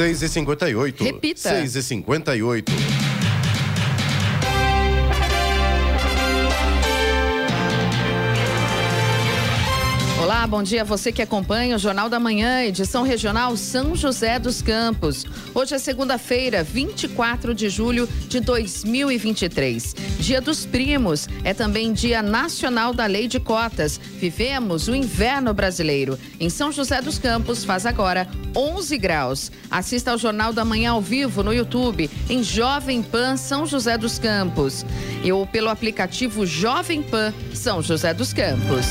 6 e 58 Repita. 6 Olá, bom dia a você que acompanha o Jornal da Manhã, edição regional São José dos Campos. Hoje é segunda-feira, 24 de julho de 2023. Dia dos Primos, é também Dia Nacional da Lei de Cotas. Vivemos o inverno brasileiro. Em São José dos Campos faz agora 11 graus. Assista ao Jornal da Manhã ao vivo no YouTube, em Jovem Pan São José dos Campos. E ou pelo aplicativo Jovem Pan São José dos Campos.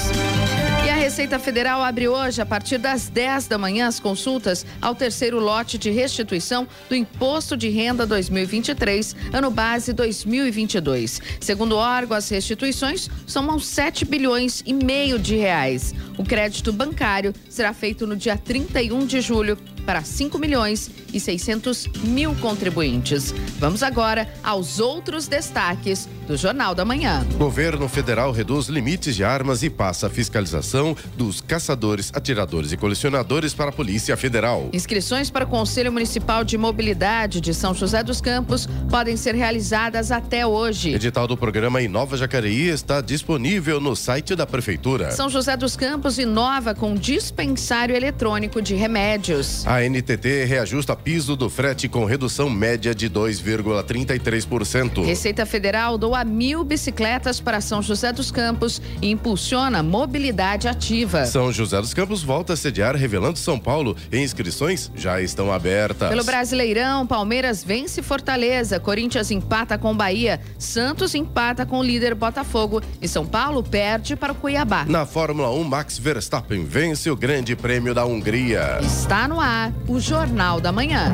E a Receita Federal abre hoje, a partir das 10 da manhã, as consultas ao terceiro lote de restituição do Imposto de Renda 2023, ano base 2022. Segundo o órgão, as restituições somam 7 bilhões e meio de reais. O crédito bancário será feito no dia 31 de julho para 5 milhões e 600 mil contribuintes. Vamos agora aos outros destaques do Jornal da Manhã. Governo federal reduz limites de armas e passa a fiscalização dos caçadores, atiradores e colecionadores para a Polícia Federal. Inscrições para o Conselho Municipal de Mobilidade de São José dos Campos podem ser realizadas até hoje. Edital do programa Inova Jacareí está disponível no site da Prefeitura. São José dos Campos inova com dispensário eletrônico de remédios. A NTT reajusta piso do frete com redução média de 2,33%. Receita Federal doa mil bicicletas para São José dos Campos e impulsiona mobilidade ativa. São José dos Campos volta a sediar Revelando São Paulo e inscrições já estão abertas. Pelo Brasileirão, Palmeiras vence Fortaleza, Corinthians empata com Bahia, Santos empata com o líder Botafogo e São Paulo perde para o Cuiabá. Na Fórmula 1, Max Verstappen vence o Grande Prêmio da Hungria. Está no ar o Jornal da Manhã.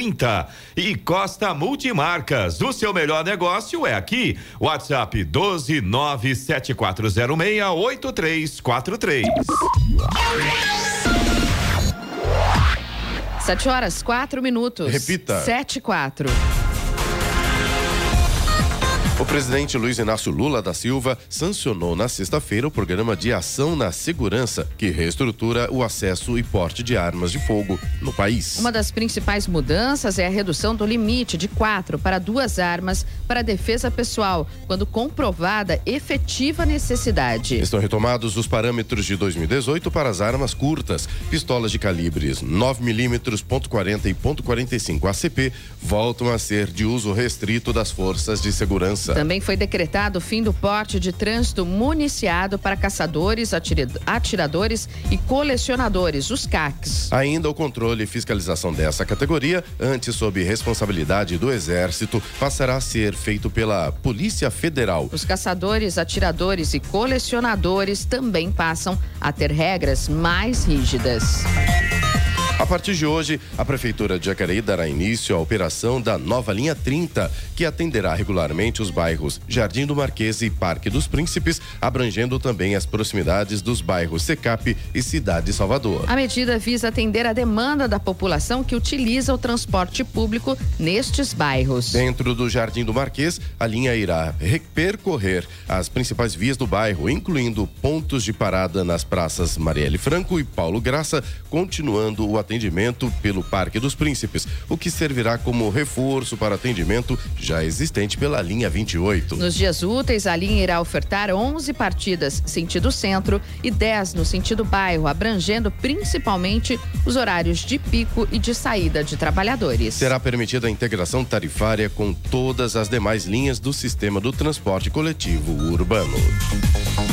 E Costa Multimarcas. O seu melhor negócio é aqui. WhatsApp 12 97406 8343. Sete horas, quatro minutos. Repita. Sete e quatro. O presidente Luiz Inácio Lula da Silva sancionou na sexta-feira o programa de ação na segurança, que reestrutura o acesso e porte de armas de fogo no país. Uma das principais mudanças é a redução do limite de quatro para duas armas para defesa pessoal, quando comprovada efetiva necessidade. Estão retomados os parâmetros de 2018 para as armas curtas. Pistolas de calibres 9mm, .40 e .45 ACP voltam a ser de uso restrito das forças de segurança. Também foi decretado o fim do porte de trânsito municiado para caçadores, atira- atiradores e colecionadores, os CACs. Ainda o controle e fiscalização dessa categoria, antes sob responsabilidade do Exército, passará a ser feito pela Polícia Federal. Os caçadores, atiradores e colecionadores também passam a ter regras mais rígidas. A partir de hoje, a Prefeitura de Jacareí dará início à operação da nova linha 30, que atenderá regularmente os bairros Jardim do Marquês e Parque dos Príncipes, abrangendo também as proximidades dos bairros Secap e Cidade Salvador. A medida visa atender a demanda da população que utiliza o transporte público nestes bairros. Dentro do Jardim do Marquês, a linha irá percorrer as principais vias do bairro, incluindo pontos de parada nas praças Marielle Franco e Paulo Graça, continuando o atendimento pelo Parque dos Príncipes, o que servirá como reforço para atendimento já existente pela linha 28. Nos dias úteis, a linha irá ofertar 11 partidas sentido centro e 10 no sentido bairro, abrangendo principalmente os horários de pico e de saída de trabalhadores. Será permitida a integração tarifária com todas as demais linhas do sistema do transporte coletivo urbano.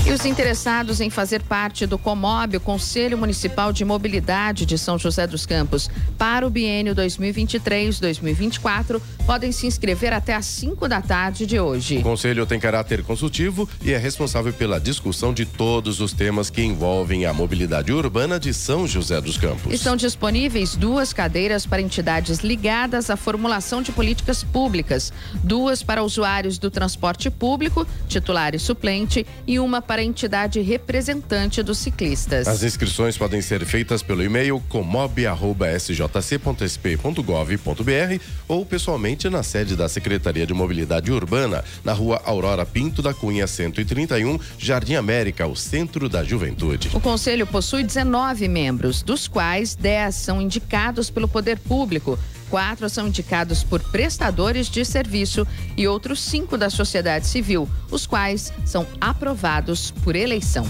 E os interessados em fazer parte do Comob, o Conselho Municipal de Mobilidade de São José dos Campos, para o biênio 2023-2024, podem se inscrever até às 5 da tarde de hoje. O Conselho tem caráter consultivo e é responsável pela discussão de todos os temas que envolvem a mobilidade urbana de São José dos Campos. Estão disponíveis duas cadeiras para entidades ligadas à formulação de políticas públicas, duas para usuários do transporte público, titular e suplente, e uma para a entidade representante dos ciclistas. As inscrições podem ser feitas pelo e-mail comob.sjc.sp.gov.br ou pessoalmente na sede da Secretaria de Mobilidade Urbana, na rua Aurora Pinto da Cunha 131, Jardim América, o centro da juventude. O Conselho possui 19 membros, dos quais 10 são indicados pelo poder público quatro são indicados por prestadores de serviço e outros cinco da sociedade civil, os quais são aprovados por eleição.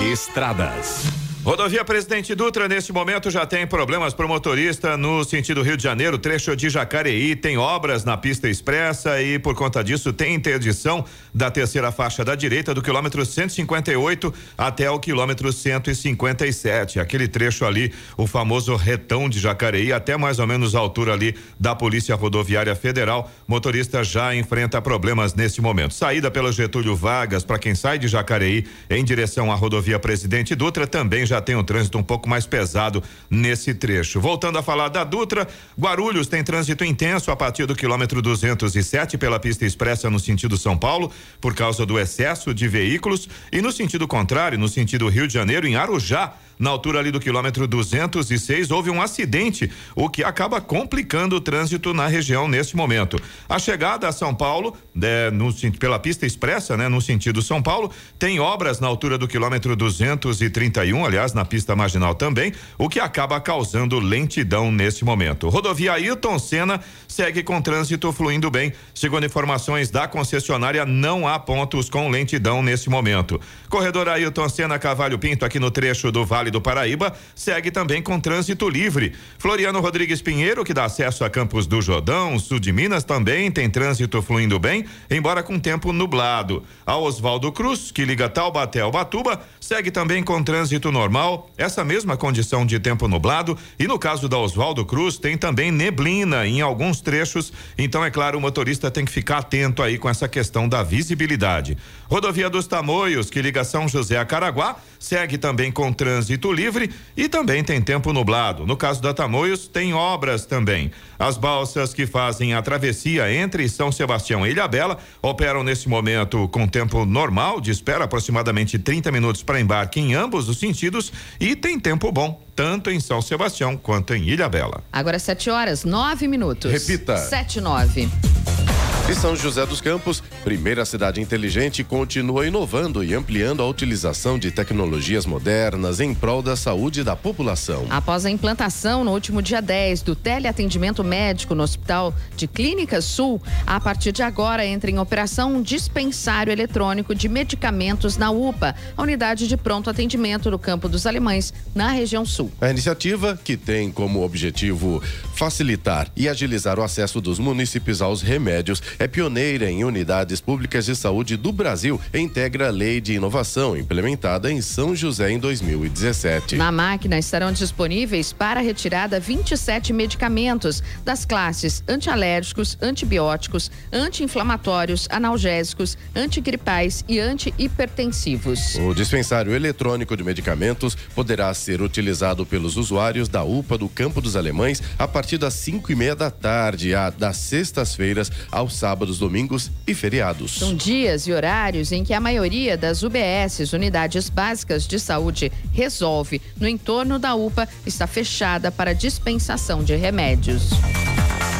Estradas. Rodovia Presidente Dutra, neste momento, já tem problemas para o motorista no sentido Rio de Janeiro, trecho de Jacareí, tem obras na pista expressa e, por conta disso, tem interdição da terceira faixa da direita do quilômetro 158 até o quilômetro 157. Aquele trecho ali, o famoso retão de Jacareí, até mais ou menos a altura ali da Polícia Rodoviária Federal. Motorista já enfrenta problemas neste momento. Saída pelo Getúlio Vargas, para quem sai de Jacareí em direção à rodovia Presidente Dutra, também já já tem um trânsito um pouco mais pesado nesse trecho. Voltando a falar da Dutra, Guarulhos tem trânsito intenso a partir do quilômetro 207 pela pista expressa no sentido São Paulo, por causa do excesso de veículos, e no sentido contrário, no sentido Rio de Janeiro, em Arujá, na altura ali do quilômetro 206, houve um acidente, o que acaba complicando o trânsito na região neste momento. A chegada a São Paulo, é, no, pela pista expressa, né, no sentido São Paulo, tem obras na altura do quilômetro 231, aliás, na pista marginal também, o que acaba causando lentidão neste momento. Rodovia Ailton Senna segue com trânsito fluindo bem. Segundo informações da concessionária, não há pontos com lentidão neste momento. Corredor Ailton Senna Cavalho Pinto, aqui no trecho do Vale do Paraíba, segue também com trânsito livre. Floriano Rodrigues Pinheiro, que dá acesso a Campos do Jordão, sul de Minas, também tem trânsito fluindo bem, embora com tempo nublado. A Oswaldo Cruz, que liga Taubaté ao Batuba, segue também com trânsito normal, essa mesma condição de tempo nublado. E no caso da Oswaldo Cruz, tem também neblina em alguns trechos. Então, é claro, o motorista tem que ficar atento aí com essa questão da visibilidade. Rodovia dos Tamoios, que liga São José a Caraguá, segue também com trânsito livre e também tem tempo nublado. No caso da Tamoios, tem obras também. As balsas que fazem a travessia entre São Sebastião e Ilhabela operam nesse momento com tempo normal, de espera aproximadamente 30 minutos para embarque em ambos os sentidos e tem tempo bom tanto em São Sebastião quanto em Ilhabela. Agora 7 horas, 9 minutos. Repita. 7 9. E São José dos Campos, primeira cidade inteligente, continua inovando e ampliando a utilização de tecnologias modernas em prol da saúde da população. Após a implantação no último dia 10 do teleatendimento médico no Hospital de Clínicas Sul, a partir de agora entra em operação um dispensário eletrônico de medicamentos na UPA, a unidade de pronto atendimento do Campo dos Alemães, na região sul. A iniciativa, que tem como objetivo facilitar e agilizar o acesso dos munícipes aos remédios, é pioneira em unidades públicas de saúde do Brasil e integra a lei de inovação implementada em São José em 2017. Na máquina estarão disponíveis para retirada 27 medicamentos das classes antialérgicos, antibióticos, anti-inflamatórios, analgésicos, antigripais e antihipertensivos. O dispensário eletrônico de medicamentos poderá ser utilizado pelos usuários da UPA do Campo dos Alemães a partir das 5 e meia da tarde, a, das sextas-feiras aos sábados, domingos e feriados. São dias e horários em que a maioria das UBSs, unidades básicas de saúde, resolve. No entorno da UPA está fechada para dispensação de remédios.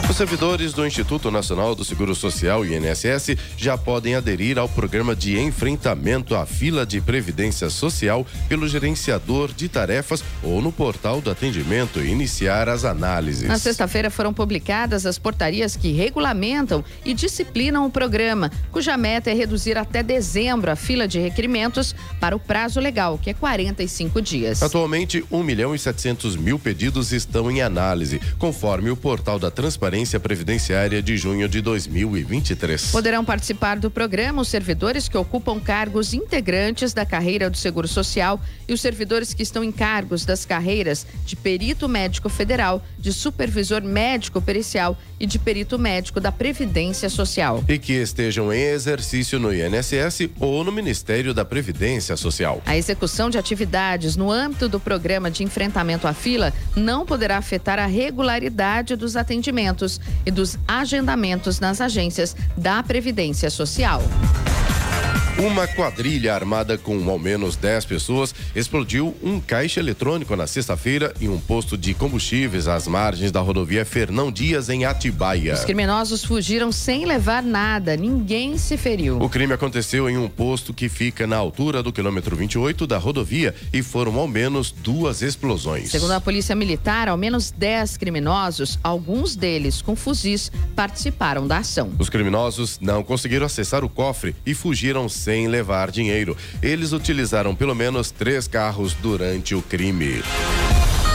Os servidores do Instituto Nacional do Seguro Social, INSS, já podem aderir ao programa de enfrentamento à fila de previdência social pelo gerenciador de tarefas ou no portal do atendimento e iniciar as análises. Na sexta-feira foram publicadas as portarias que regulamentam e disciplinam o programa, cuja meta é reduzir até dezembro a fila de requerimentos para o prazo legal, que é 45 dias. Atualmente, 1 milhão e 700 mil pedidos estão em análise, conforme o portal da Transparência previdenciária de junho de 2023. Poderão participar do programa os servidores que ocupam cargos integrantes da carreira do Seguro Social e os servidores que estão em cargos das carreiras de perito médico federal, de supervisor médico pericial e de perito médico da Previdência Social. E que estejam em exercício no INSS ou no Ministério da Previdência Social. A execução de atividades no âmbito do programa de enfrentamento à fila não poderá afetar a regularidade dos atendimentos e dos agendamentos nas agências da Previdência Social. Uma quadrilha armada com ao menos 10 pessoas explodiu um caixa eletrônico na sexta-feira em um posto de combustíveis às margens da rodovia Fernão Dias, em Atibaia. Os criminosos fugiram sem levar nada, ninguém se feriu. O crime aconteceu em um posto que fica na altura do quilômetro 28 da rodovia e foram ao menos duas explosões. Segundo a Polícia Militar, ao menos 10 criminosos, alguns deles com fuzis, participaram da ação. Os criminosos não conseguiram acessar o cofre e fugiram sem levar dinheiro. Eles utilizaram pelo menos três carros durante o crime.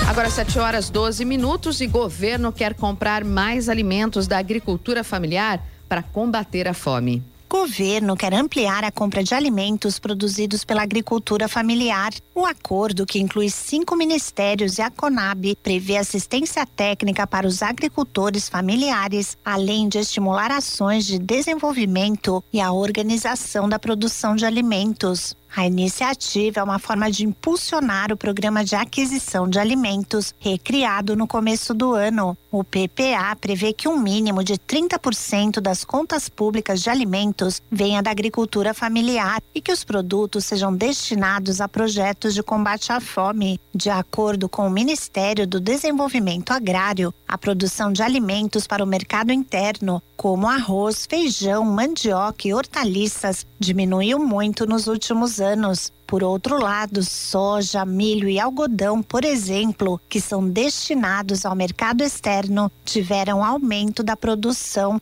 Agora 7 horas 12 minutos e governo quer comprar mais alimentos da agricultura familiar para combater a fome. Governo quer ampliar a compra de alimentos produzidos pela agricultura familiar. O acordo, que inclui cinco ministérios e a Conab, prevê assistência técnica para os agricultores familiares, além de estimular ações de desenvolvimento e a organização da produção de alimentos. A iniciativa é uma forma de impulsionar o programa de aquisição de alimentos, recriado no começo do ano. O PPA prevê que um mínimo de 30% das contas públicas de alimentos venha da agricultura familiar e que os produtos sejam destinados a projetos de combate à fome. De acordo com o Ministério do Desenvolvimento Agrário, a produção de alimentos para o mercado interno, como arroz, feijão, mandioca e hortaliças, diminuiu muito nos últimos anos. Por outro lado, soja, milho e algodão, por exemplo, que são destinados ao mercado externo, tiveram aumento da produção.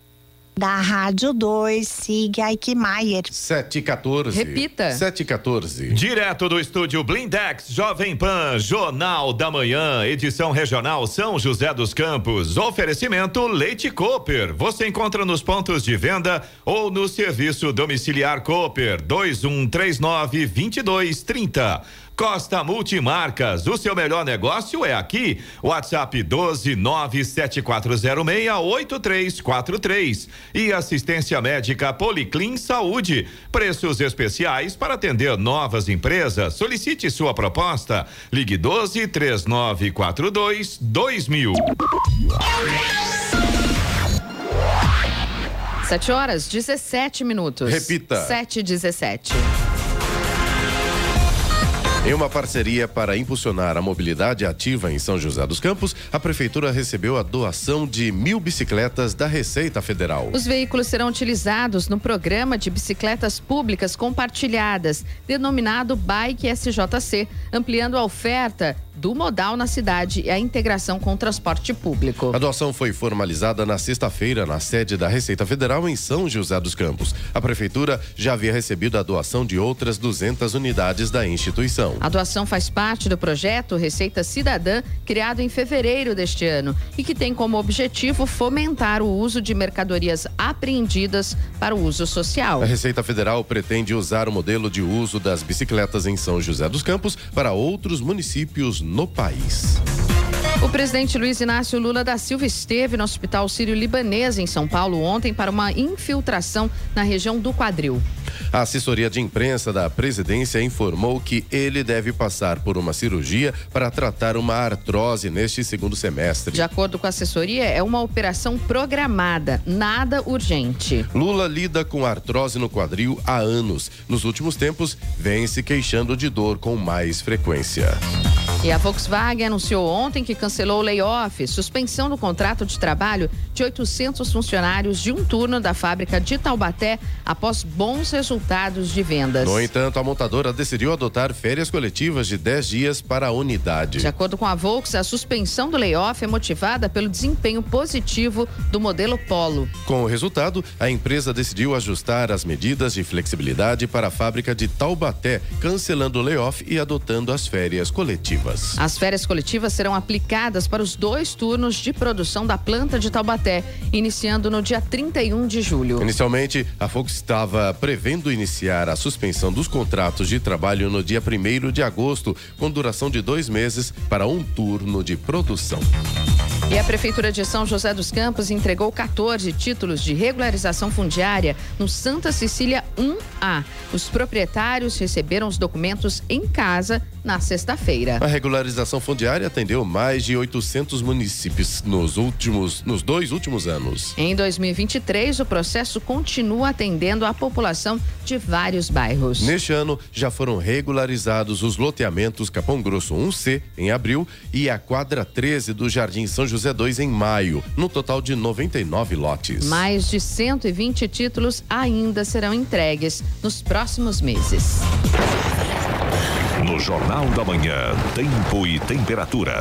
Da Rádio 2, siga Ike Maier. 714. Repita. 714. Direto do estúdio Blindex, Jovem Pan, Jornal da Manhã, edição regional São José dos Campos. Oferecimento Leite Cooper. Você encontra nos pontos de venda ou no serviço domiciliar Cooper 2139 2230. Costa Multimarcas, o seu melhor negócio é aqui. WhatsApp 12974068343 e assistência médica Policlin Saúde. Preços especiais para atender novas empresas. Solicite sua proposta. Ligue 12 3942 2000. 7 horas 17 minutos. Repita. 7 e 17. Em uma parceria para impulsionar a mobilidade ativa em São José dos Campos, a Prefeitura recebeu a doação de mil bicicletas da Receita Federal. Os veículos serão utilizados no programa de bicicletas públicas compartilhadas, denominado Bike SJC, ampliando a oferta do modal na cidade e a integração com o transporte público. A doação foi formalizada na sexta-feira na sede da Receita Federal em São José dos Campos. A Prefeitura já havia recebido a doação de outras 200 unidades da instituição. A doação faz parte do projeto Receita Cidadã, criado em fevereiro deste ano e que tem como objetivo fomentar o uso de mercadorias apreendidas para o uso social. A Receita Federal pretende usar o modelo de uso das bicicletas em São José dos Campos para outros municípios no país. O presidente Luiz Inácio Lula da Silva esteve no Hospital Sírio-Libanês, em São Paulo, ontem, para uma infiltração na região do quadril. A assessoria de imprensa da presidência informou que ele deve passar por uma cirurgia para tratar uma artrose neste segundo semestre. De acordo com a assessoria, é uma operação programada, nada urgente. Lula lida com artrose no quadril há anos. Nos últimos tempos, vem se queixando de dor com mais frequência. E a Volkswagen anunciou ontem que cancelou o layoff, suspensão do contrato de trabalho de 800 funcionários de um turno da fábrica de Taubaté após bons resultados de vendas. No entanto, a montadora decidiu adotar férias coletivas de 10 dias para a unidade. De acordo com a Volks, a suspensão do layoff é motivada pelo desempenho positivo do modelo Polo. Com o resultado, a empresa decidiu ajustar as medidas de flexibilidade para a fábrica de Taubaté, cancelando o layoff e adotando as férias coletivas. Coletivas. As férias coletivas serão aplicadas para os dois turnos de produção da planta de Taubaté, iniciando no dia 31 de julho. Inicialmente, a Fox estava prevendo iniciar a suspensão dos contratos de trabalho no dia 1 de agosto, com duração de dois meses para um turno de produção. E a Prefeitura de São José dos Campos entregou 14 títulos de regularização fundiária no Santa Cecília 1A. Os proprietários receberam os documentos em casa na sexta-feira. A regularização fundiária atendeu mais de 800 municípios nos últimos, nos dois últimos anos. Em 2023, o processo continua atendendo a população de vários bairros. Neste ano, já foram regularizados os loteamentos Capão Grosso 1C em abril e a quadra 13 do Jardim São José 2 em maio, no total de 99 lotes. Mais de 120 títulos ainda serão entregues nos próximos meses. No Jornal da Manhã, tempo e temperatura.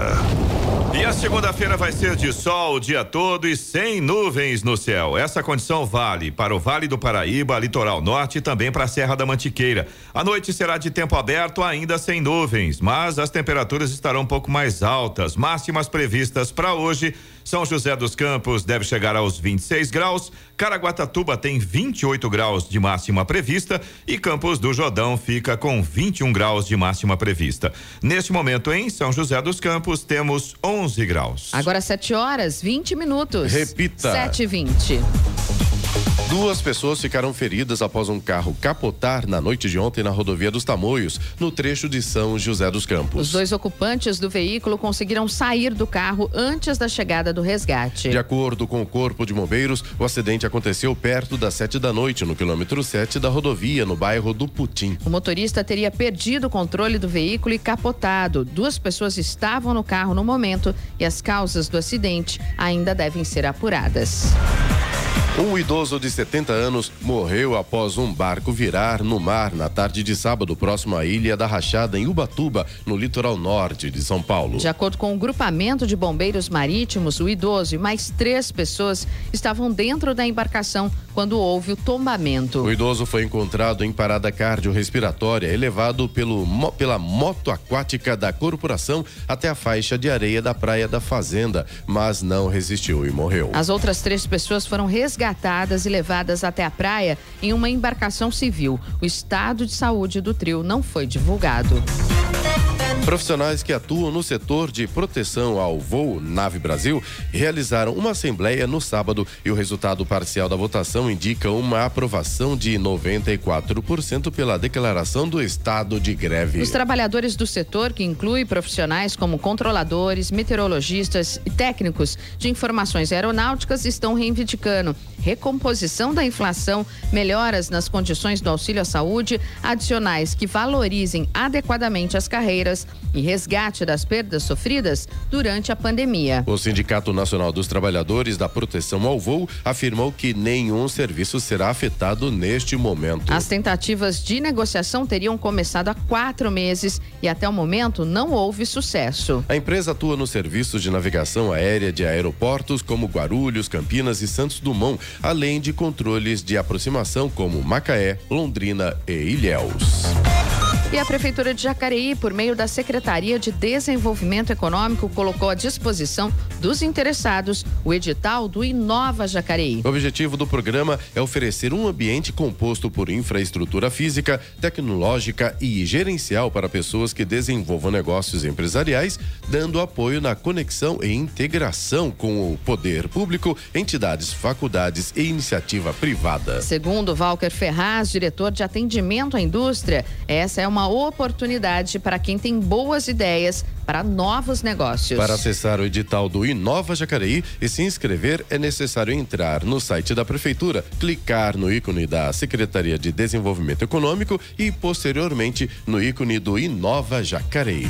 E a segunda-feira vai ser de sol o dia todo e sem nuvens no céu. Essa condição vale para o Vale do Paraíba, Litoral Norte e também para a Serra da Mantiqueira. A noite será de tempo aberto, ainda sem nuvens, mas as temperaturas estarão um pouco mais altas. Máximas previstas para hoje. São José dos Campos deve chegar aos 26 graus, Caraguatatuba tem 28 graus de máxima prevista e Campos do Jordão fica com 21 graus de máxima prevista. Neste momento em São José dos Campos temos 11 graus. Agora 7 horas 20 minutos. Repita. 7 e 20. Duas pessoas ficaram feridas após um carro capotar na noite de ontem na rodovia dos Tamoios, no trecho de São José dos Campos. Os dois ocupantes do veículo conseguiram sair do carro antes da chegada do resgate. De acordo com o Corpo de Bombeiros, o acidente aconteceu perto das sete da noite, no quilômetro 7 da rodovia, no bairro do Putim. O motorista teria perdido o controle do veículo e capotado. Duas pessoas estavam no carro no momento e as causas do acidente ainda devem ser apuradas. Um idoso de 70 anos morreu após um barco virar no mar na tarde de sábado, próximo à Ilha da Rachada, em Ubatuba, no litoral norte de São Paulo. De acordo com o grupamento de bombeiros marítimos, o idoso e mais três pessoas estavam dentro da embarcação quando houve o tombamento. O idoso foi encontrado em parada cardiorrespiratória, elevado pelo, pela moto aquática da corporação até a faixa de areia da praia da Fazenda, mas não resistiu e morreu. As outras três pessoas foram resgatadas e levadas até a praia em uma embarcação civil. O estado de saúde do trio não foi divulgado. Profissionais que atuam no setor de proteção ao voo Nave Brasil realizaram uma assembleia no sábado e o resultado parcial da votação indica uma aprovação de 94% pela declaração do estado de greve. Os trabalhadores do setor, que inclui profissionais como controladores, meteorologistas e técnicos de informações aeronáuticas, estão reivindicando recomposição da inflação, melhoras nas condições do auxílio à saúde, adicionais que valorizem adequadamente as carreiras e resgate das perdas sofridas durante a pandemia. O Sindicato Nacional dos Trabalhadores da Proteção ao Voo afirmou que nenhum serviço será afetado neste momento. As tentativas de negociação teriam começado há quatro meses e até o momento não houve sucesso. A empresa atua nos serviços de navegação aérea de aeroportos como Guarulhos, Campinas e Santos Dumont, além de controles de aproximação como Macaé, Londrina e Ilhéus. E a Prefeitura de Jacareí, por meio da Secretaria de Desenvolvimento Econômico, colocou à disposição dos interessados o edital do Inova Jacareí. O objetivo do programa é oferecer um ambiente composto por infraestrutura física, tecnológica e gerencial para pessoas que desenvolvam negócios empresariais, dando apoio na conexão e integração com o poder público, entidades, faculdades e iniciativa privada. Segundo Walker Ferraz, diretor de atendimento à indústria, essa é uma uma oportunidade para quem tem boas ideias para novos negócios. Para acessar o edital do Inova Jacareí e se inscrever, é necessário entrar no site da Prefeitura, clicar no ícone da Secretaria de Desenvolvimento Econômico e, posteriormente, no ícone do Inova Jacareí.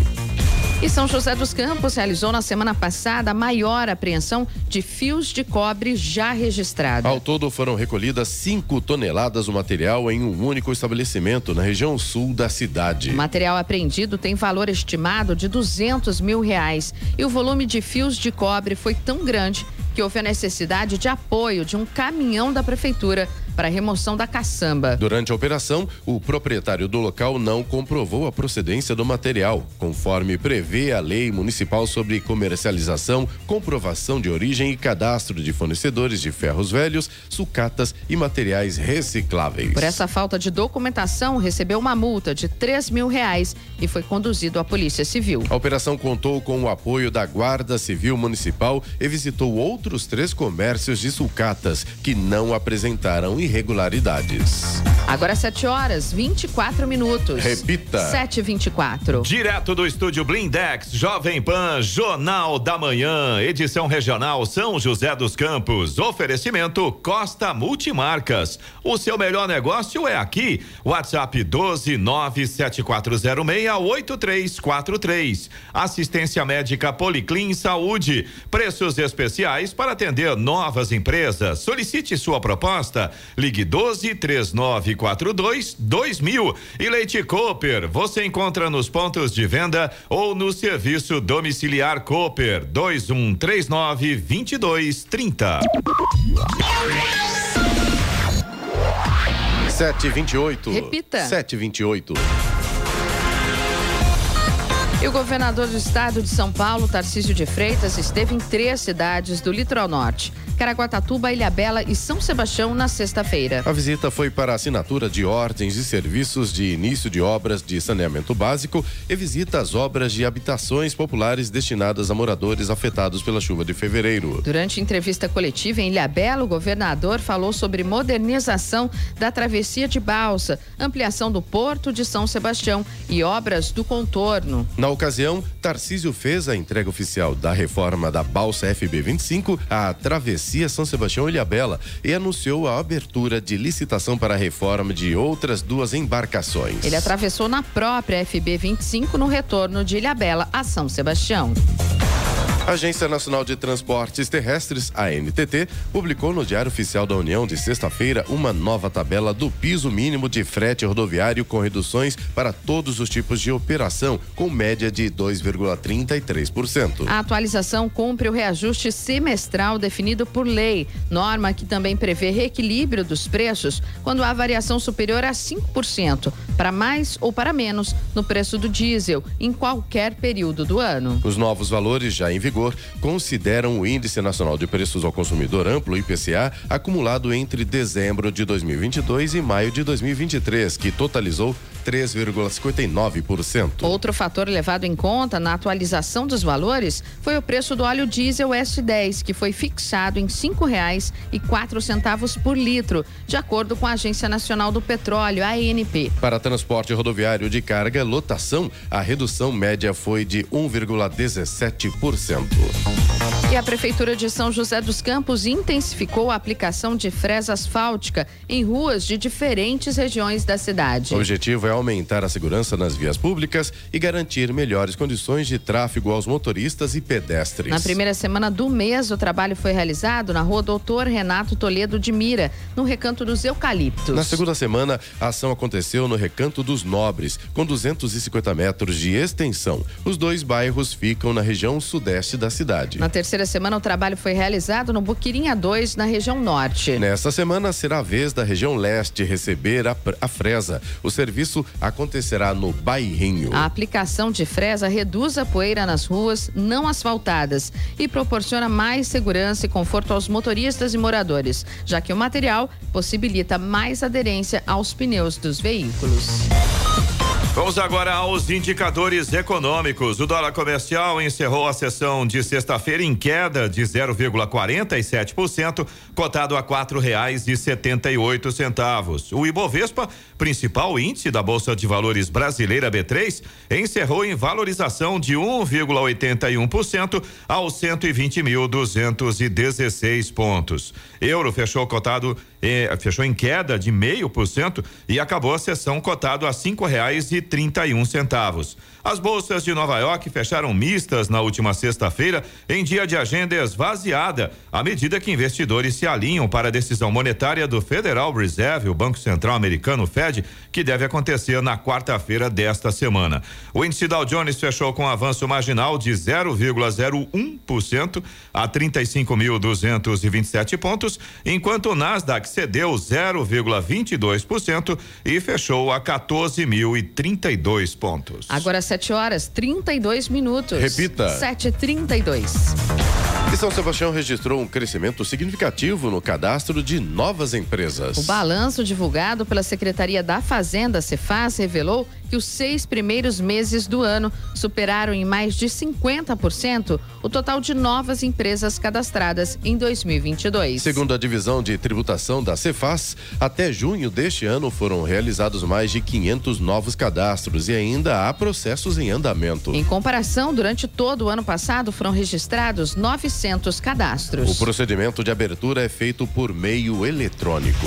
E São José dos Campos realizou na semana passada a maior apreensão de fios de cobre já registrada. Ao todo foram recolhidas 5 toneladas do material em um único estabelecimento na região sul da cidade. O material apreendido tem valor estimado de 200 mil reais. E o volume de fios de cobre foi tão grande que houve a necessidade de apoio de um caminhão da prefeitura para remoção da caçamba. Durante a operação, o proprietário do local não comprovou a procedência do material, conforme prevê a Lei Municipal sobre Comercialização, Comprovação de Origem e Cadastro de Fornecedores de Ferros Velhos, sucatas e materiais recicláveis. Por essa falta de documentação, recebeu uma multa de 3 mil reais e foi conduzido à Polícia Civil. A operação contou com o apoio da Guarda Civil Municipal e visitou outros três comércios de sucatas que não apresentaram irregularidades. Agora 7 horas 24 minutos. Repita. 7 24 Direto do estúdio Blindex, Jovem Pan, Jornal da Manhã, edição regional São José dos Campos. Oferecimento Costa Multimarcas. O seu melhor negócio é aqui. WhatsApp 12974068343. Assistência médica Policlin Saúde. Preços especiais para atender novas empresas. Solicite sua proposta. Ligue 12 3942 2000. E Leite Cooper, você encontra nos pontos de venda ou no serviço domiciliar Cooper 2139 2230. Sete vinte e oito. Repita. Sete vinte e oito. E o governador do estado de São Paulo, Tarcísio de Freitas, esteve em três cidades do litoral norte: Caraguatatuba, Ilhabela e São Sebastião na sexta-feira. A visita foi para assinatura de ordens e serviços de início de obras de saneamento básico e visita às obras de habitações populares destinadas a moradores afetados pela chuva de fevereiro. Durante entrevista coletiva em Ilhabela, o governador falou sobre modernização da travessia de balsa, ampliação do porto de São Sebastião e obras do contorno. Na ocasião, Tarcísio fez a entrega oficial da reforma da balsa FB 25 à travessia São Sebastião Ilhabela e anunciou a abertura de licitação para a reforma de outras duas embarcações. Ele atravessou na própria FB 25 no retorno de Ilhabela a São Sebastião. A Agência Nacional de Transportes Terrestres, ANTT, publicou no Diário Oficial da União de sexta-feira uma nova tabela do piso mínimo de frete rodoviário com reduções para todos os tipos de operação, com média de 2,33%. A atualização cumpre o reajuste semestral definido por lei, norma que também prevê reequilíbrio dos preços quando há variação superior a 5%, para mais ou para menos, no preço do diesel, em qualquer período do ano. Os novos valores já em vigor consideram o Índice Nacional de Preços ao Consumidor Amplo, IPCA, acumulado entre dezembro de 2022 e maio de 2023, que totalizou 3,59%. Outro fator levado em conta na atualização dos valores foi o preço do óleo diesel S10, que foi fixado em R$ 5,04 por litro, de acordo com a Agência Nacional do Petróleo, ANP. Para transporte rodoviário de carga lotação, a redução média foi de 1,17%. E a Prefeitura de São José dos Campos intensificou a aplicação de fresa asfáltica em ruas de diferentes regiões da cidade. O objetivo é aumentar a segurança nas vias públicas e garantir melhores condições de tráfego aos motoristas e pedestres. Na primeira semana do mês, o trabalho foi realizado na rua Doutor Renato Toledo de Mira, no Recanto dos Eucaliptos. Na segunda semana, a ação aconteceu no Recanto dos Nobres, com 250 metros de extensão. Os dois bairros ficam na região sudeste da cidade. Na terceira semana, o trabalho foi realizado no Boquirinha 2, na região norte. Nesta semana, será a vez da região leste receber a, a fresa. O serviço acontecerá no Bairrinho. A aplicação de fresa reduz a poeira nas ruas não asfaltadas e proporciona mais segurança e conforto aos motoristas e moradores, já que o material possibilita mais aderência aos pneus dos veículos. Vamos agora aos indicadores econômicos. O dólar comercial encerrou a sessão de sexta-feira em queda de 0,47%, cotado a quatro reais e setenta e oito centavos. O Ibovespa, principal índice da Bolsa de Valores brasileira B3, encerrou em valorização de 1,81% aos 120.216 pontos. Euro fechou cotado eh, fechou em queda de meio por cento e acabou a sessão cotado a cinco reais e trinta e um centavos. As bolsas de Nova York fecharam mistas na última sexta-feira em dia de agenda esvaziada, à medida que investidores se alinham para a decisão monetária do Federal Reserve, o Banco Central Americano Fed, que deve acontecer na quarta-feira desta semana. O índice Dow Jones fechou com avanço marginal de 0,01% a 35.227 pontos, enquanto o Nasdaq cedeu 0,22% e fechou a 14.032 pontos. Agora 7 horas 32 minutos. Repita. 7h32. E São Sebastião registrou um crescimento significativo no cadastro de novas empresas. O balanço divulgado pela Secretaria da Fazenda, Cefaz, revelou que os seis primeiros meses do ano superaram em mais de 50% o total de novas empresas cadastradas em 2022. Segundo a divisão de tributação da Cefaz, até junho deste ano foram realizados mais de 500 novos cadastros e ainda há processos em andamento. Em comparação, durante todo o ano passado foram registrados 900 cadastros. O procedimento de abertura é feito por meio eletrônico.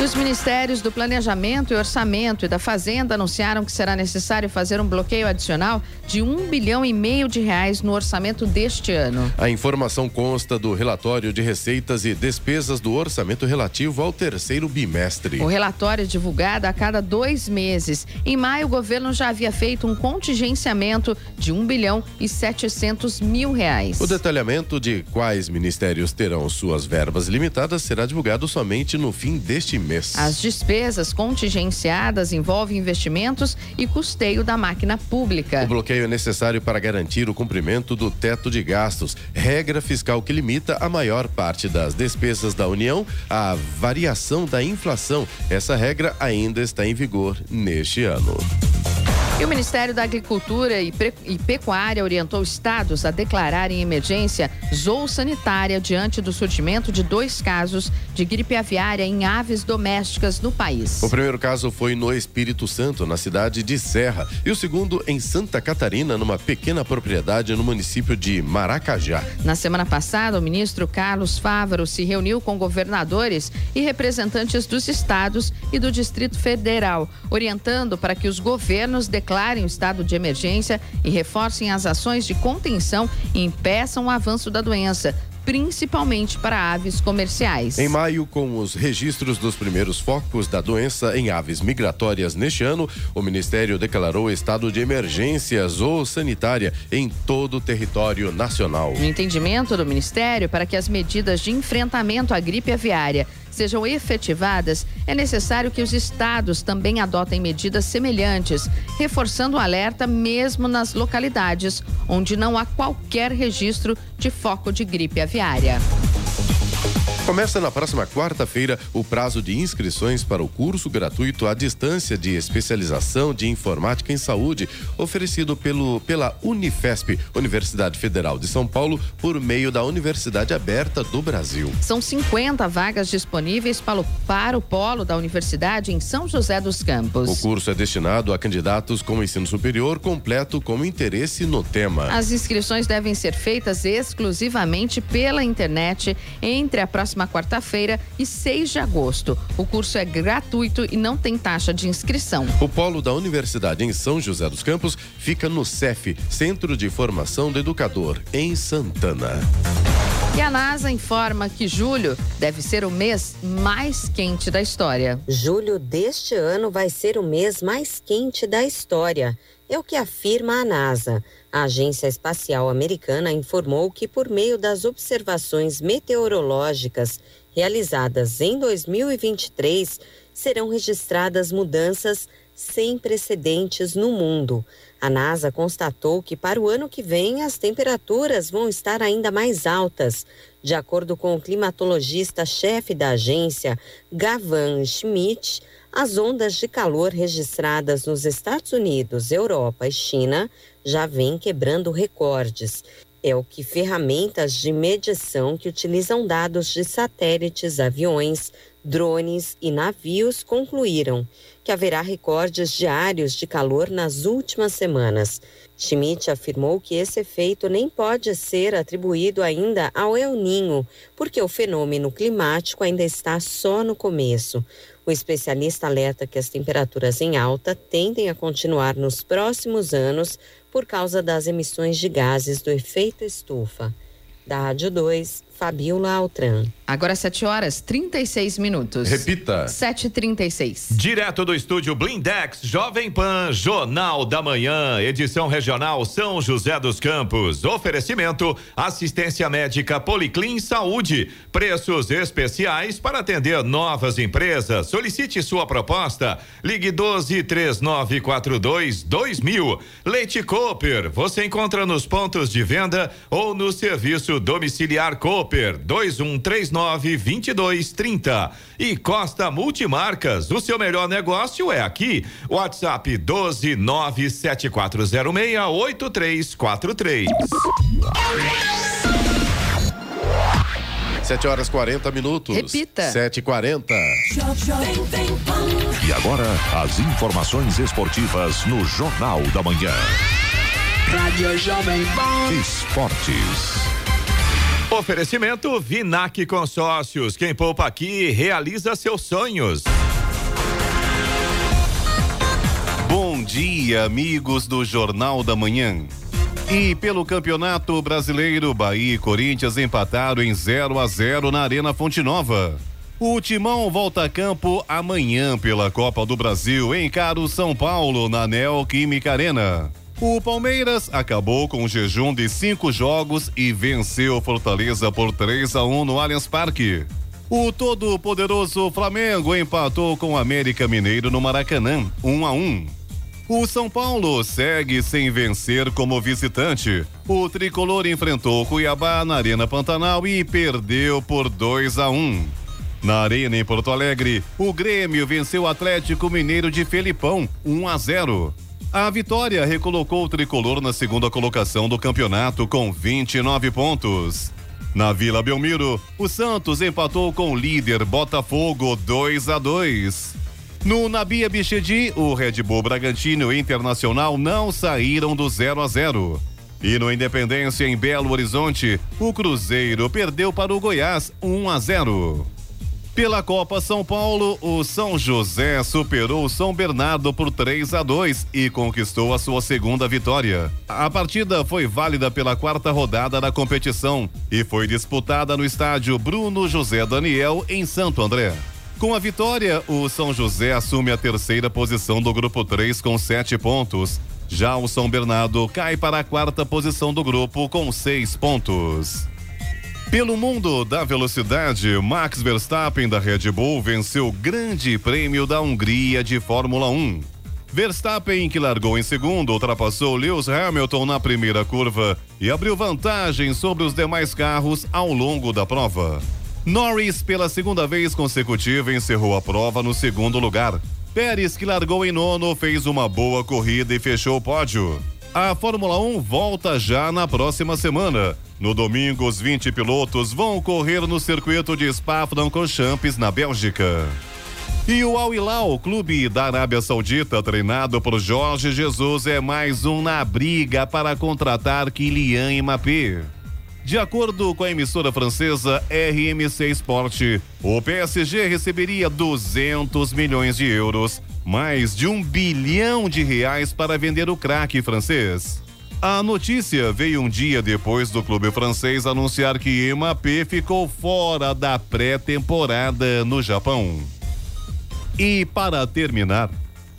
Os ministérios do Planejamento e Orçamento e da Fazenda anunciaram que será necessário fazer um bloqueio adicional de um bilhão e meio de reais no orçamento deste ano. A informação consta do relatório de receitas e despesas do orçamento relativo ao terceiro bimestre. O relatório é divulgado a cada dois meses. Em maio, o governo já havia feito um contingenciamento de um bilhão e setecentos mil reais. O detalhamento de quais ministérios terão suas verbas limitadas será divulgado somente no fim deste mês mês. As despesas contingenciadas envolvem investimentos e custeio da máquina pública. O bloqueio é necessário para garantir o cumprimento do teto de gastos, regra fiscal que limita a maior parte das despesas da União à variação da inflação. Essa regra ainda está em vigor neste ano. E o Ministério da Agricultura e, Pecuária orientou estados a declararem emergência zoossanitária diante do surgimento de dois casos de gripe aviária em aves domésticas no país. O primeiro caso foi no Espírito Santo, na cidade de Serra, e o segundo em Santa Catarina, numa pequena propriedade no município de Maracajá. Na semana passada, o ministro Carlos Fávaro se reuniu com governadores e representantes dos estados e do Distrito Federal, orientando para que os governos declarem declarem o estado de emergência e reforcem as ações de contenção e impeçam o avanço da doença, principalmente para aves comerciais. Em maio, com os registros dos primeiros focos da doença em aves migratórias neste ano, o Ministério declarou estado de emergência zoossanitária em todo o território nacional. No entendimento do Ministério, para que as medidas de enfrentamento à gripe aviária sejam efetivadas, é necessário que os estados também adotem medidas semelhantes, reforçando o alerta mesmo nas localidades onde não há qualquer registro de foco de gripe aviária. Começa na próxima quarta-feira o prazo de inscrições para o curso gratuito à distância de especialização de informática em saúde, oferecido pelo, pela Unifesp, Universidade Federal de São Paulo, por meio da Universidade Aberta do Brasil. São 50 vagas disponíveis para o, para o polo da universidade em São José dos Campos. O curso é destinado a candidatos com ensino superior completo com interesse no tema. As inscrições devem ser feitas exclusivamente pela internet entre a próxima próxima quarta-feira e 6 de agosto. O curso é gratuito e não tem taxa de inscrição. O polo da Universidade em São José dos Campos fica no CEF, Centro de Formação do Educador, em Santana. E a NASA informa que julho deve ser o mês mais quente da história. Julho deste ano vai ser o mês mais quente da história. É o que afirma a NASA. A Agência Espacial Americana informou que, por meio das observações meteorológicas realizadas em 2023, serão registradas mudanças sem precedentes no mundo. A NASA constatou que para o ano que vem as temperaturas vão estar ainda mais altas. De acordo com o climatologista-chefe da agência, Gavan Schmidt, as ondas de calor registradas nos Estados Unidos, Europa e China já vêm quebrando recordes. É o que ferramentas de medição que utilizam dados de satélites, aviões, drones e navios concluíram que haverá recordes diários de calor nas últimas semanas. Schmidt afirmou que esse efeito nem pode ser atribuído ainda ao El Ninho, porque o fenômeno climático ainda está só no começo. O especialista alerta que as temperaturas em alta tendem a continuar nos próximos anos por causa das emissões de gases do efeito estufa. Da Rádio 2, Fabiola Altran. Agora 7 horas 36 minutos. Repita. 7h36. Direto do estúdio Blindex, Jovem Pan, Jornal da Manhã, edição regional São José dos Campos. Oferecimento: assistência médica Policlin Saúde. Preços especiais para atender novas empresas. Solicite sua proposta. Ligue 12 3942 2000. Leite Cooper. Você encontra nos pontos de venda ou no serviço domiciliar Cooper 2139 2230. E Costa Multimarcas, o seu melhor negócio é aqui. WhatsApp 12974068343. 7 horas 40 minutos. Repita. 7h40. E agora, as informações esportivas no Jornal da Manhã. Rádio Jovem Pan. Esportes. Oferecimento Vinac Consórcios. Quem poupa aqui realiza seus sonhos. Bom dia, amigos do Jornal da Manhã. E pelo Campeonato Brasileiro, Bahia e Corinthians empataram em 0 a 0 na Arena Fonte Nova. O Timão volta a campo amanhã pela Copa do Brasil em Caro São Paulo, na Neoquímica Arena. O Palmeiras acabou com um jejum de cinco jogos e venceu Fortaleza por 3 a 1 no Allianz Parque. O todo-poderoso Flamengo empatou com o América Mineiro no Maracanã, 1 a 1. O São Paulo segue sem vencer como visitante. O tricolor enfrentou Cuiabá na Arena Pantanal e perdeu por 2 a 1. Na Arena em Porto Alegre, o Grêmio venceu o Atlético Mineiro de Felipão, 1 a 0. A vitória recolocou o tricolor na segunda colocação do campeonato com 29 pontos. Na Vila Belmiro, o Santos empatou com o líder Botafogo 2 a 2. No Nabia Bichedi, o Red Bull Bragantino e Internacional não saíram do 0 a 0. E no Independência em Belo Horizonte, o Cruzeiro perdeu para o Goiás 1 a 0. Pela Copa São Paulo, o São José superou o São Bernardo por 3 a 2 e conquistou a sua segunda vitória. A partida foi válida pela quarta rodada da competição e foi disputada no estádio Bruno José Daniel, em Santo André. Com a vitória, o São José assume a terceira posição do grupo 3 com sete pontos. Já o São Bernardo cai para a quarta posição do grupo com seis pontos. Pelo mundo da velocidade, Max Verstappen da Red Bull venceu o Grande Prêmio da Hungria de Fórmula 1. Verstappen, que largou em segundo, ultrapassou Lewis Hamilton na primeira curva e abriu vantagem sobre os demais carros ao longo da prova. Norris, pela segunda vez consecutiva, encerrou a prova no segundo lugar. Pérez, que largou em nono, fez uma boa corrida e fechou o pódio. A Fórmula 1 volta já na próxima semana. No domingo, os 20 pilotos vão correr no circuito de Spa-Francorchamps, na Bélgica. E o Al Hilal, clube da Arábia Saudita, treinado por Jorge Jesus, é mais um na briga para contratar Kylian Mbappé. De acordo com a emissora francesa RMC Sport, o PSG receberia 200 milhões de euros, mais de um bilhão de reais para vender o craque francês. A notícia veio um dia depois do clube francês anunciar que Mbappé ficou fora da pré-temporada no Japão. E para terminar,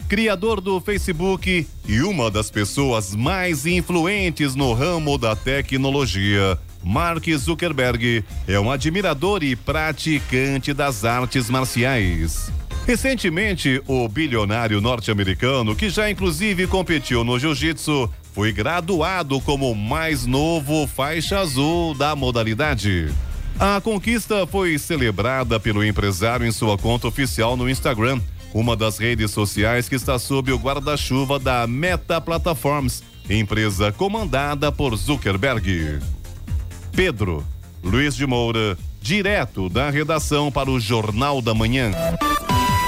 criador do Facebook e uma das pessoas mais influentes no ramo da tecnologia, Mark Zuckerberg é um admirador e praticante das artes marciais. Recentemente, o bilionário norte-americano, que já inclusive competiu no jiu-jitsu, foi graduado como o mais novo faixa azul da modalidade. A conquista foi celebrada pelo empresário em sua conta oficial no Instagram, uma das redes sociais que está sob o guarda-chuva da Meta Platforms, empresa comandada por Zuckerberg. Pedro Luiz de Moura, direto da redação para o Jornal da Manhã.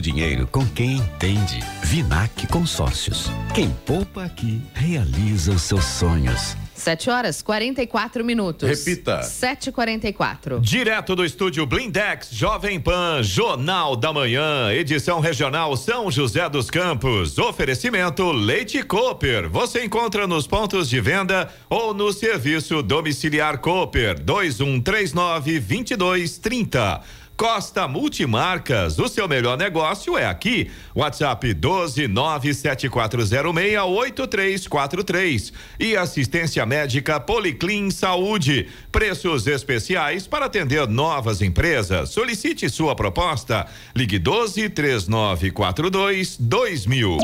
dinheiro com quem entende. Vinac Consórcios. Quem poupa aqui realiza os seus sonhos. 7 horas 44 minutos. Repita. 7h44. Direto do estúdio Blindex, Jovem Pan, Jornal da Manhã, edição regional São José dos Campos. Oferecimento Leite Cooper. Você encontra nos pontos de venda ou no serviço domiciliar Cooper 2139 2230. Costa Multimarcas, o seu melhor negócio é aqui. WhatsApp 12974068343 e assistência médica Policlin Saúde. Preços especiais para atender novas empresas. Solicite sua proposta. Ligue 12 3942 2000.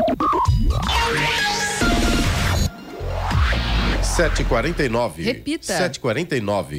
7h49. Repita. 7h49.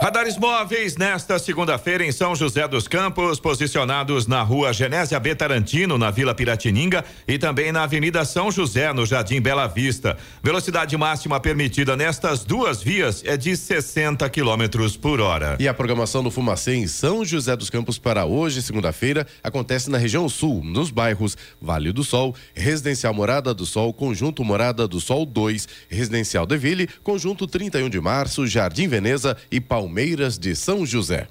Radares móveis nesta segunda-feira em São José dos Campos, posicionados na rua Genésia B. Tarantino, na Vila Piratininga, e também na Avenida São José, no Jardim Bela Vista. Velocidade máxima permitida nestas duas vias é de 60 quilômetros por hora. E a programação do Fumacê em São José dos Campos para hoje, segunda-feira, acontece na região sul, nos bairros Vale do Sol, Residencial Morada do Sol, Conjunto Morada do Sol 2, Residencial Deville, Conjunto 31 de Março, Jardim Veneza e Palmeiras de São José.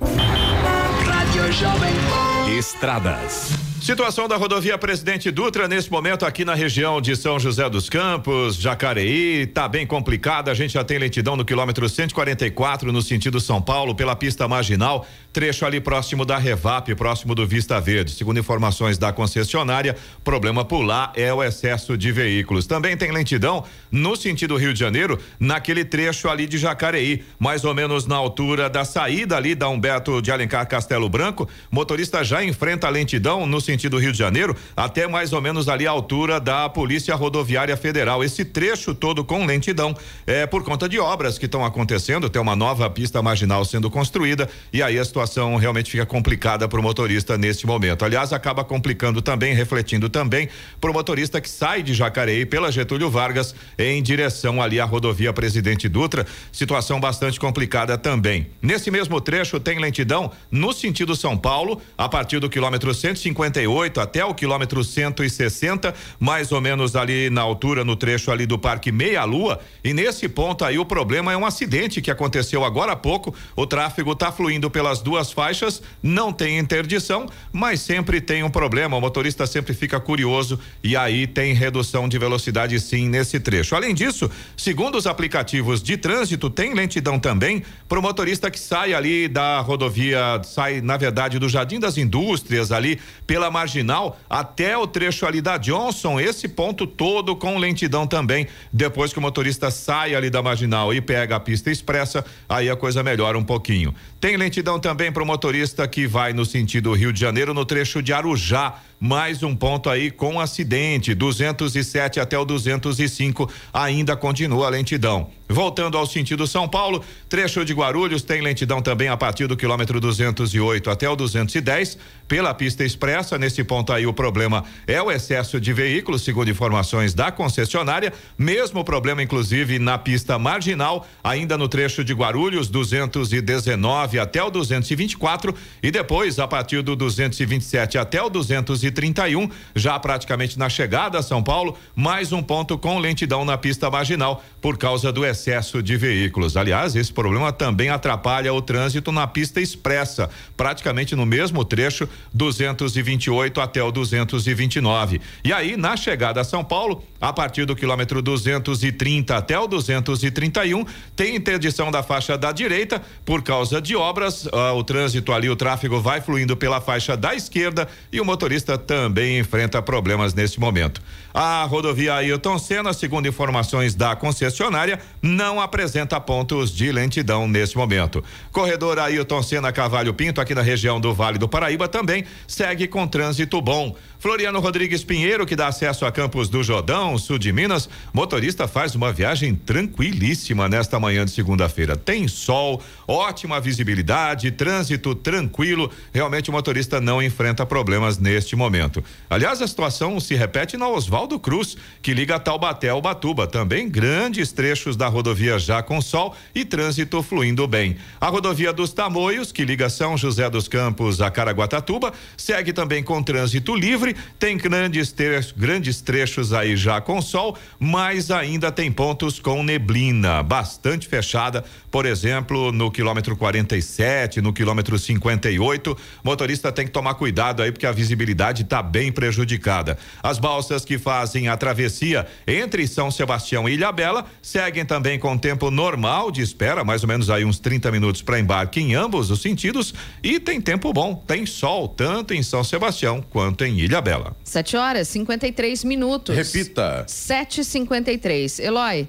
Rádio Jovem Pan. Estradas. Situação da rodovia Presidente Dutra nesse momento aqui na região de São José dos Campos, Jacareí, tá bem complicada. A gente já tem lentidão no quilômetro 144 no sentido São Paulo pela pista marginal, trecho ali próximo da Revap, próximo do Vista Verde. Segundo informações da concessionária, problema por lá é o excesso de veículos. Também tem lentidão no sentido Rio de Janeiro, naquele trecho ali de Jacareí, mais ou menos na altura da saída ali da Humberto de Alencar Castelo Branco. Motorista já enfrenta lentidão no sentido Rio de Janeiro, até mais ou menos ali a altura da Polícia Rodoviária Federal. Esse trecho todo com lentidão é por conta de obras que estão acontecendo, tem uma nova pista marginal sendo construída e aí a situação realmente fica complicada para o motorista neste momento. Aliás, acaba complicando também, refletindo também para o motorista que sai de Jacareí pela Getúlio Vargas em direção ali à rodovia Presidente Dutra, situação bastante complicada também. Nesse mesmo trecho tem lentidão no sentido São Paulo, a partir do quilômetro 150 98 até o quilômetro 160, mais ou menos ali na altura, no trecho ali do Parque Meia Lua. E nesse ponto aí o problema é um acidente que aconteceu agora há pouco. O tráfego está fluindo pelas duas faixas, não tem interdição, mas sempre tem um problema. O motorista sempre fica curioso e aí tem redução de velocidade sim nesse trecho. Além disso, segundo os aplicativos de trânsito, tem lentidão também para o motorista que sai ali da rodovia, sai na verdade do Jardim das Indústrias ali pela marginal até o trecho ali da Johnson, esse ponto todo com lentidão também. Depois que o motorista sai ali da marginal e pega a pista expressa, aí a coisa melhora um pouquinho. Tem lentidão também para o motorista que vai no sentido Rio de Janeiro no trecho de Arujá. Mais um ponto aí com acidente, 207 até o 205 ainda continua a lentidão. Voltando ao sentido São Paulo, trecho de Guarulhos tem lentidão também a partir do quilômetro 208 até o 210 pela pista expressa. Nesse ponto aí o problema é o excesso de veículos, segundo informações da concessionária. Mesmo problema inclusive na pista marginal, ainda no trecho de Guarulhos 219 até o 224 e depois a partir do 227 até o 231, já praticamente na chegada a São Paulo, mais um ponto com lentidão na pista marginal por causa do excesso de veículos. Aliás, esse problema também atrapalha o trânsito na pista expressa, praticamente no mesmo trecho 228 até o 229. E aí, na chegada a São Paulo, a partir do quilômetro 230 até o 231, tem interdição da faixa da direita por causa de obras. Ah, o trânsito ali, o tráfego vai fluindo pela faixa da esquerda e o motorista também enfrenta problemas nesse momento. A rodovia Ailton Senna, segundo informações da concessionária, não apresenta pontos de lentidão nesse momento. Corredor Ailton Senna Cavalho Pinto, aqui na região do Vale do Paraíba, também segue com trânsito bom. Floriano Rodrigues Pinheiro, que dá acesso a Campos do Jordão, sul de Minas, motorista faz uma viagem tranquilíssima nesta manhã de segunda-feira. Tem sol, ótima visibilidade, trânsito tranquilo. Realmente o motorista não enfrenta problemas neste momento. Aliás, a situação se repete na Oswaldo Cruz, que liga Taubaté ao Batuba. Também grandes trechos da rodovia já com sol e trânsito fluindo bem. A rodovia dos Tamoios, que liga São José dos Campos a Caraguatatuba, segue também com trânsito livre. Tem grandes trechos, grandes trechos aí já com sol, mas ainda tem pontos com neblina, bastante fechada. Por exemplo, no quilômetro 47, no quilômetro 58, motorista tem que tomar cuidado aí porque a visibilidade está bem prejudicada. As balsas que fazem a travessia entre São Sebastião e Ilhabela seguem também com tempo normal de espera, mais ou menos aí uns 30 minutos para embarque em ambos os sentidos e tem tempo bom, tem sol tanto em São Sebastião quanto em Ilhabela. 7 horas 53 minutos. Repita. 7h53. Eloy,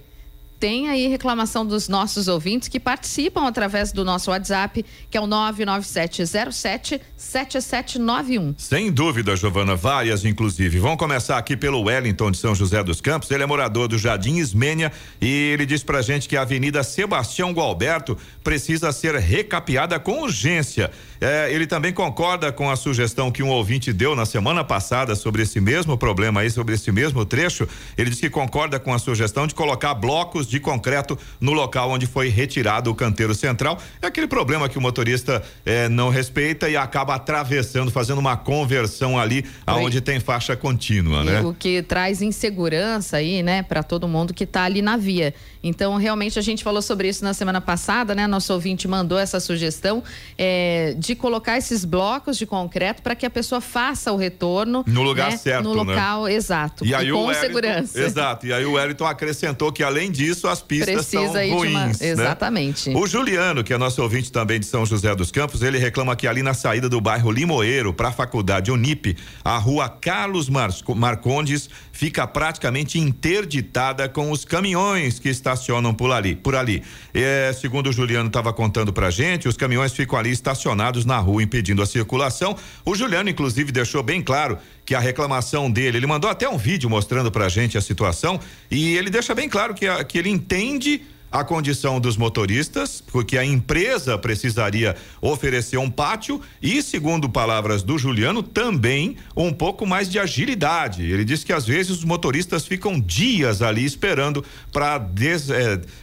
tem aí reclamação dos nossos ouvintes que participam através do nosso WhatsApp, que é o 997077791. Sem dúvida, Giovana, várias inclusive. Vamos começar aqui pelo Wellington de São José dos Campos. Ele é morador do Jardim Ismênia e ele diz pra gente que a Avenida Sebastião Gualberto precisa ser recapeada com urgência. É, ele também concorda com a sugestão que um ouvinte deu na semana passada sobre esse mesmo problema aí, sobre esse mesmo trecho. Ele diz que concorda com a sugestão de colocar blocos de concreto no local onde foi retirado o canteiro central. É aquele problema que o motorista é, não respeita e acaba atravessando, fazendo uma conversão ali aonde tem faixa contínua, né? O que traz insegurança aí, né, para todo mundo que está ali na via. Então, realmente, a gente falou sobre isso na semana passada, né? Nosso ouvinte mandou essa sugestão é, de colocar esses blocos de concreto para que a pessoa faça o retorno. No lugar né? certo, No né? local, exato. E aí com o segurança. Exato. E aí o Wellington acrescentou que além disso as pistas Precisa são ruins, uma- né? Exatamente. O Juliano, que é nosso ouvinte também de São José dos Campos, ele reclama que ali na saída do bairro Limoeiro para a faculdade Unip, a rua Carlos Marsco- Marcondes fica praticamente interditada com os caminhões que estacionam por ali. Por ali. É, segundo o Juliano estava contando pra gente, os caminhões ficam ali estacionados na rua impedindo a circulação. O Juliano inclusive deixou bem claro que a reclamação dele, ele mandou até um vídeo mostrando pra gente a situação e ele deixa bem claro que, a- que ele entende a condição dos motoristas, porque a empresa precisaria oferecer um pátio e, segundo palavras do Juliano, também um pouco mais de agilidade. Ele disse que às vezes os motoristas ficam dias ali esperando para des,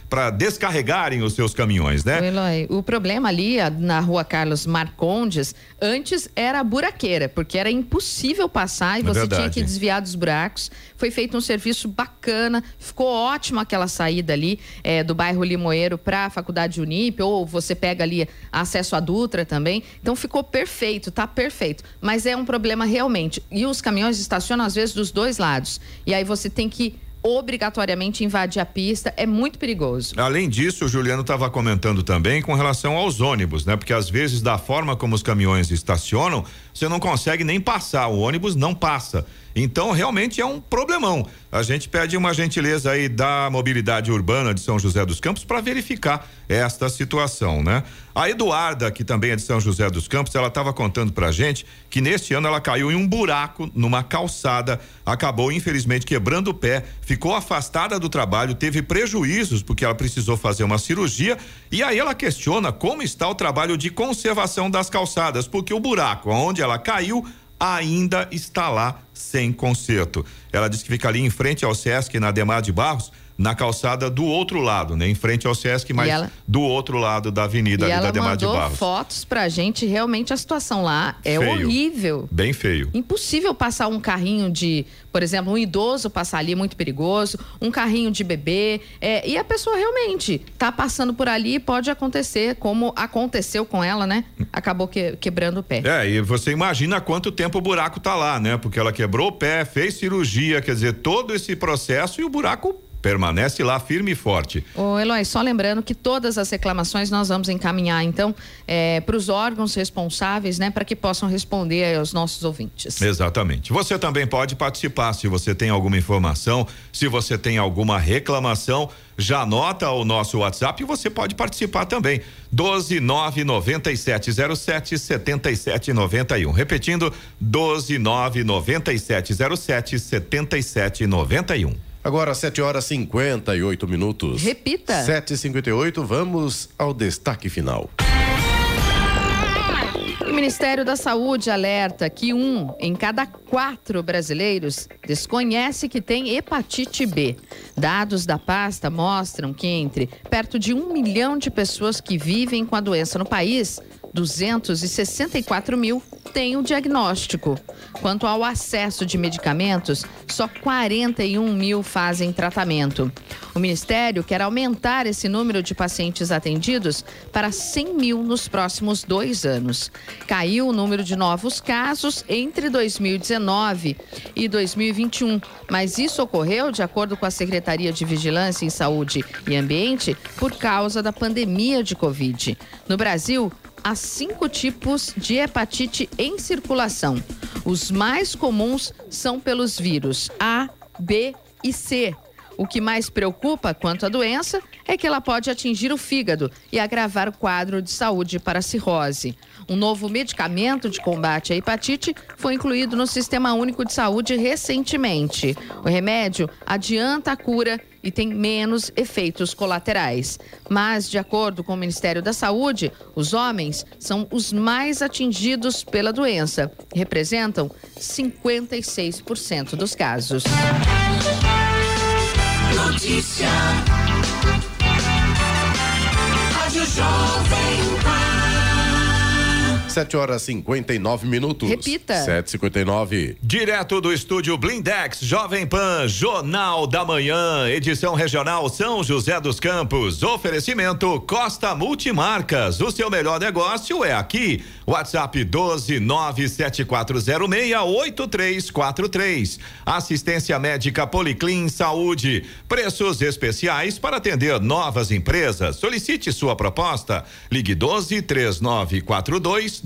para descarregarem os seus caminhões, né? O Eloy, o problema ali na rua Carlos Marcondes, antes era a buraqueira, porque era impossível passar e É você tinha verdade. que desviar dos buracos. Foi feito um serviço bacana, ficou ótimo aquela saída ali eh, do bairro Limoeiro para a Faculdade Unip, ou você pega ali acesso à Dutra também. Então ficou perfeito, tá perfeito. Mas é um problema realmente. E os caminhões estacionam às vezes dos dois lados. E aí você tem que obrigatoriamente invadir a pista, é muito perigoso. Além disso, o Juliano estava comentando também com relação aos ônibus, né? Porque às vezes, da forma como os caminhões estacionam, você não consegue nem passar, o ônibus não passa. Então, realmente é um problemão. A gente pede uma gentileza aí da mobilidade urbana de São José dos Campos para verificar esta situação, né? A Eduarda, que também é de São José dos Campos, ela estava contando pra gente que neste ano ela caiu em um buraco numa calçada, acabou infelizmente quebrando o pé, ficou afastada do trabalho, teve prejuízos porque ela precisou fazer uma cirurgia e aí ela questiona como está o trabalho de conservação das calçadas, porque o buraco onde ela caiu ainda está lá sem conserto. Ela diz que fica ali em frente ao Sesc, na Demar de Barros, na calçada do outro lado, né? Em frente ao Sesc, mas ela- do outro lado da avenida E ali da Demar de mandou Barros. fotos pra gente, realmente a situação lá é Feio. horrível. Bem feio. Impossível passar um carrinho de, por exemplo, um idoso passar ali, muito perigoso, um carrinho de bebê, é, e a pessoa realmente tá passando por ali, pode acontecer, como aconteceu com ela, né? Acabou que- quebrando o pé. É, e você imagina quanto tempo o buraco tá lá, né? Porque ela quebrou o pé, fez cirurgia, quer dizer, todo esse processo e o buraco permanece lá firme e forte. Ô Eloy, só lembrando que todas as reclamações nós vamos encaminhar, então, é, para os órgãos responsáveis, né, para que possam responder aos nossos ouvintes. Exatamente. Você também pode participar se você tem alguma informação, se você tem alguma reclamação, já anota o nosso WhatsApp e você pode participar também. 12 99707 7791. Repetindo, 12 99707 7791. Agora, 7 horas 58 minutos. Repita. 7h58, vamos ao destaque final. O Ministério da Saúde alerta que um em cada quatro brasileiros desconhece que tem hepatite B. Dados da pasta mostram que entre perto de um milhão de pessoas que vivem com a doença no país, 264 mil têm o diagnóstico. Quanto ao acesso de medicamentos, só 41 mil fazem tratamento. O Ministério quer aumentar esse número de pacientes atendidos para 100 mil nos próximos dois anos. Caiu o número de novos casos entre 2019 e 2021, mas isso ocorreu, de acordo com a Secretaria de Vigilância em Saúde e Ambiente, por causa da pandemia de Covid. No Brasil, há cinco tipos de hepatite em circulação. Os mais comuns são pelos vírus A, B e C. O que mais preocupa quanto à doença é que ela pode atingir o fígado e agravar o quadro de saúde para a cirrose. Um novo medicamento de combate à hepatite foi incluído no Sistema Único de Saúde recentemente. O remédio adianta a cura e tem menos efeitos colaterais. Mas, de acordo com o Ministério da Saúde, os homens são os mais atingidos pela doença. Representam 56% dos casos. Notícia. Rádio Jovem Pan. 7 horas 59 minutos. Repita. 7h59. Direto do estúdio Blindex, Jovem Pan, Jornal da Manhã, edição regional São José dos Campos. Oferecimento Costa Multimarcas. O seu melhor negócio é aqui. WhatsApp 12974068343. Assistência médica Policlin Saúde. Preços especiais para atender novas empresas. Solicite sua proposta. Ligue 12 3942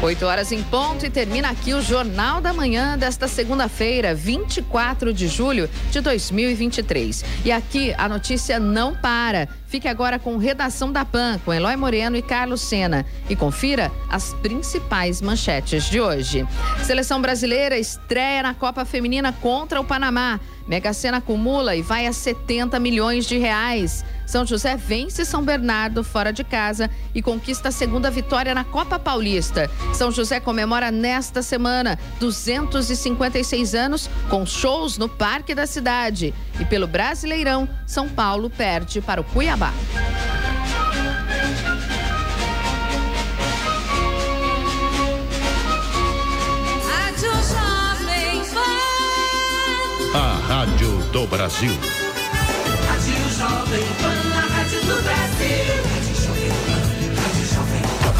8 horas em ponto e termina aqui o Jornal da Manhã desta segunda-feira, 24 de julho de 2023. E aqui a notícia não para. Fique agora com Redação da PAN, com Eloy Moreno e Carlos Sena. E confira as principais manchetes de hoje. Seleção brasileira estreia na Copa Feminina contra o Panamá. Mega Sena acumula e vai a 70 milhões de reais. São José vence São Bernardo fora de casa e conquista a segunda vitória na Copa Paulista. São José comemora nesta semana 256 anos com shows no Parque da Cidade. E pelo Brasileirão, São Paulo perde para o Cuiabá. A Rádio do Brasil. Rádio Jovem Pan, a rádio do Brasil. Rádio Jovem Pan, Rádio Jovem Pan.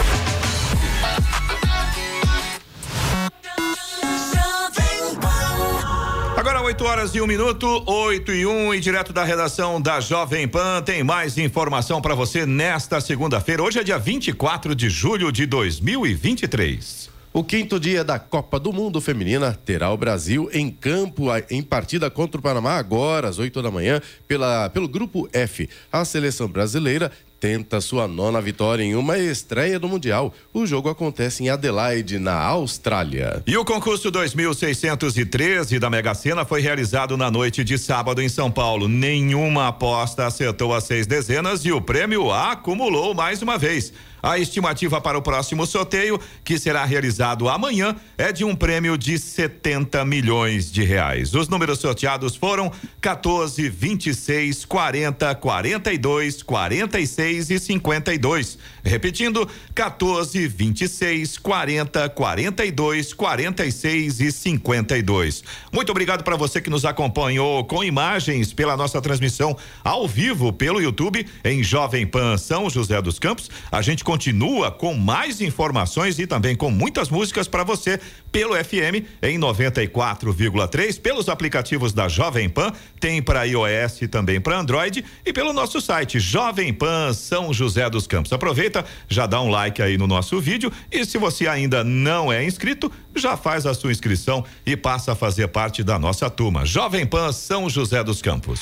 Jovem Pan. Agora 8 horas e um minuto, 8 e 1 um, e direto da redação da Jovem Pan tem mais informação para você nesta segunda-feira. Hoje é dia 24 de julho de 2023. O quinto dia da Copa do Mundo Feminina terá o Brasil em campo em partida contra o Panamá agora às 8 da manhã pela, pelo grupo F. A seleção brasileira tenta sua nona vitória em uma estreia do Mundial. O jogo acontece em Adelaide, na Austrália. E o concurso 2613 da Mega Sena foi realizado na noite de sábado em São Paulo. Nenhuma aposta acertou as seis dezenas e o prêmio acumulou mais uma vez. A estimativa para o próximo sorteio, que será realizado amanhã, é de um prêmio de 70 milhões de reais. Os números sorteados foram 14, 26, 40, 42, 46 e 52. Repetindo, 14, 26, 40, 42, 46 e 52. Muito obrigado para você que nos acompanhou com imagens pela nossa transmissão ao vivo pelo YouTube em Jovem Pan São José dos Campos. A gente continua com mais informações e também com muitas músicas para você pelo FM em 94,3, pelos aplicativos da Jovem Pan, tem para iOS e também para Android e pelo nosso site Jovem Pan São José dos Campos. Aproveita, já dá um like aí no nosso vídeo e se você ainda não é inscrito, já faz a sua inscrição e passa a fazer parte da nossa turma. Jovem Pan São José dos Campos.